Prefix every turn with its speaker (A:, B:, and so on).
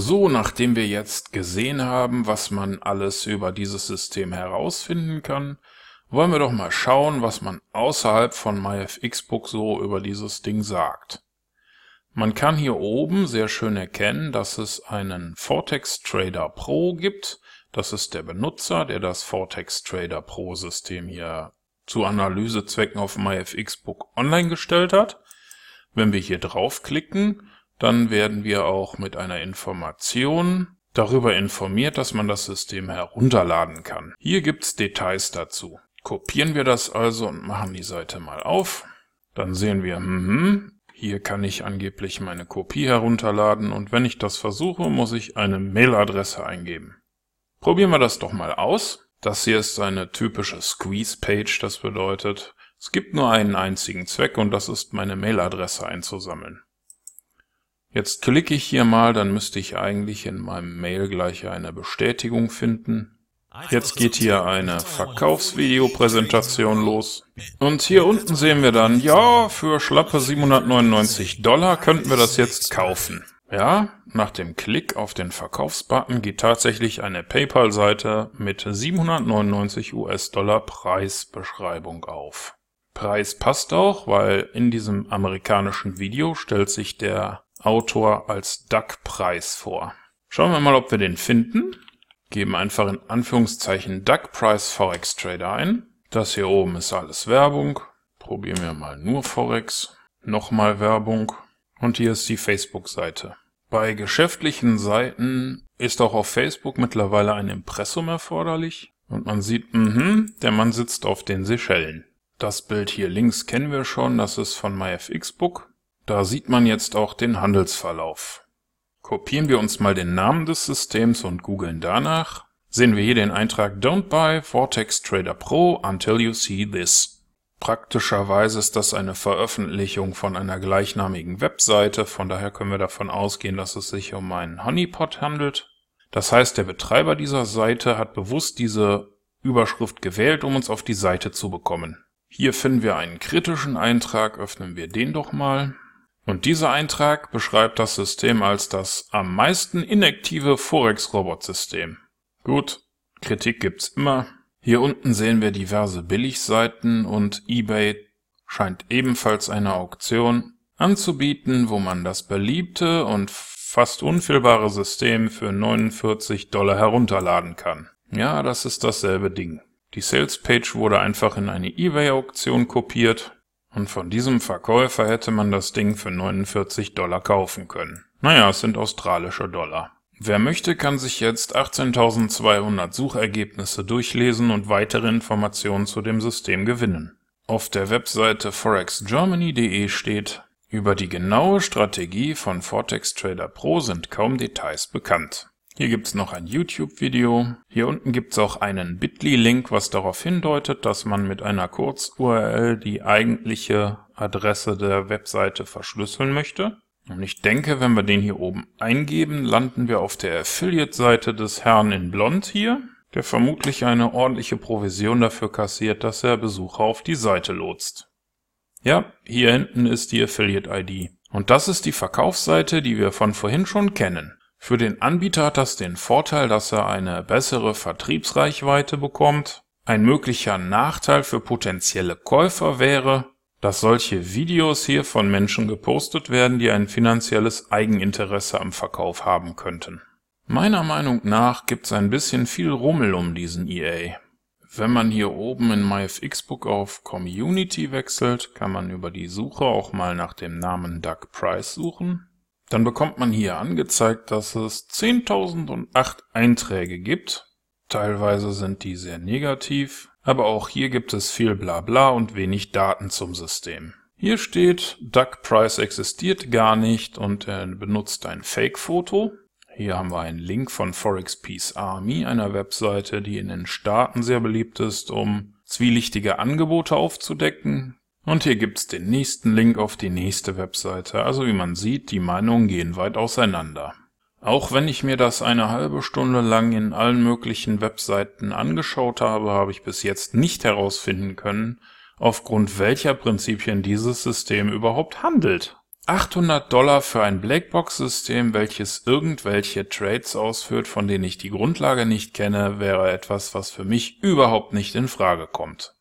A: So, nachdem wir jetzt gesehen haben, was man alles über dieses System herausfinden kann, wollen wir doch mal schauen, was man außerhalb von MyFXBook so über dieses Ding sagt. Man kann hier oben sehr schön erkennen, dass es einen Vortex Trader Pro gibt. Das ist der Benutzer, der das Vortex Trader Pro System hier zu Analysezwecken auf MyFXBook online gestellt hat. Wenn wir hier draufklicken, dann werden wir auch mit einer Information darüber informiert, dass man das System herunterladen kann. Hier gibt's Details dazu. Kopieren wir das also und machen die Seite mal auf. Dann sehen wir, hm, hier kann ich angeblich meine Kopie herunterladen und wenn ich das versuche, muss ich eine Mailadresse eingeben. Probieren wir das doch mal aus. Das hier ist eine typische Squeeze-Page, das bedeutet, es gibt nur einen einzigen Zweck und das ist meine Mailadresse einzusammeln. Jetzt klicke ich hier mal, dann müsste ich eigentlich in meinem Mail gleich eine Bestätigung finden. Jetzt geht hier eine Verkaufsvideopräsentation los. Und hier unten sehen wir dann, ja, für schlappe 799 Dollar könnten wir das jetzt kaufen. Ja, nach dem Klick auf den Verkaufsbutton geht tatsächlich eine PayPal-Seite mit 799 US-Dollar Preisbeschreibung auf. Preis passt auch, weil in diesem amerikanischen Video stellt sich der Autor als DUC-Preis vor. Schauen wir mal, ob wir den finden. Geben einfach in Anführungszeichen DUC-Price Forex Trader ein. Das hier oben ist alles Werbung. Probieren wir mal nur Forex. Nochmal Werbung. Und hier ist die Facebook-Seite. Bei geschäftlichen Seiten ist auch auf Facebook mittlerweile ein Impressum erforderlich. Und man sieht, mhm, der Mann sitzt auf den Seychellen. Das Bild hier links kennen wir schon, das ist von MyFXBook. Da sieht man jetzt auch den Handelsverlauf. Kopieren wir uns mal den Namen des Systems und googeln danach. Sehen wir hier den Eintrag Don't buy Vortex Trader Pro until you see this. Praktischerweise ist das eine Veröffentlichung von einer gleichnamigen Webseite, von daher können wir davon ausgehen, dass es sich um einen Honeypot handelt. Das heißt, der Betreiber dieser Seite hat bewusst diese Überschrift gewählt, um uns auf die Seite zu bekommen. Hier finden wir einen kritischen Eintrag, öffnen wir den doch mal. Und dieser Eintrag beschreibt das System als das am meisten inaktive Forex-Robot-System. Gut, Kritik gibt's immer. Hier unten sehen wir diverse Billigseiten und eBay scheint ebenfalls eine Auktion anzubieten, wo man das beliebte und fast unfehlbare System für 49 Dollar herunterladen kann. Ja, das ist dasselbe Ding. Die Sales-Page wurde einfach in eine eBay-Auktion kopiert und von diesem Verkäufer hätte man das Ding für 49 Dollar kaufen können. Naja, es sind australische Dollar. Wer möchte, kann sich jetzt 18.200 Suchergebnisse durchlesen und weitere Informationen zu dem System gewinnen. Auf der Webseite forexgermany.de steht, über die genaue Strategie von Vortex Trader Pro sind kaum Details bekannt. Hier gibt's noch ein YouTube-Video. Hier unten gibt's auch einen Bitly-Link, was darauf hindeutet, dass man mit einer Kurz-URL die eigentliche Adresse der Webseite verschlüsseln möchte. Und ich denke, wenn wir den hier oben eingeben, landen wir auf der Affiliate-Seite des Herrn in Blond hier, der vermutlich eine ordentliche Provision dafür kassiert, dass er Besucher auf die Seite lotst. Ja, hier hinten ist die Affiliate-ID. Und das ist die Verkaufsseite, die wir von vorhin schon kennen. Für den Anbieter hat das den Vorteil, dass er eine bessere Vertriebsreichweite bekommt. Ein möglicher Nachteil für potenzielle Käufer wäre, dass solche Videos hier von Menschen gepostet werden, die ein finanzielles Eigeninteresse am Verkauf haben könnten. Meiner Meinung nach gibt's ein bisschen viel Rummel um diesen EA. Wenn man hier oben in MyFXBook auf Community wechselt, kann man über die Suche auch mal nach dem Namen Doug Price suchen. Dann bekommt man hier angezeigt, dass es 10.008 Einträge gibt. Teilweise sind die sehr negativ, aber auch hier gibt es viel Blabla und wenig Daten zum System. Hier steht, Duck Price existiert gar nicht und er benutzt ein Fake-Foto. Hier haben wir einen Link von Forex Peace Army, einer Webseite, die in den Staaten sehr beliebt ist, um zwielichtige Angebote aufzudecken. Und hier gibt's den nächsten Link auf die nächste Webseite. Also wie man sieht, die Meinungen gehen weit auseinander. Auch wenn ich mir das eine halbe Stunde lang in allen möglichen Webseiten angeschaut habe, habe ich bis jetzt nicht herausfinden können, aufgrund welcher Prinzipien dieses System überhaupt handelt. 800 Dollar für ein Blackbox-System, welches irgendwelche Trades ausführt, von denen ich die Grundlage nicht kenne, wäre etwas, was für mich überhaupt nicht in Frage kommt.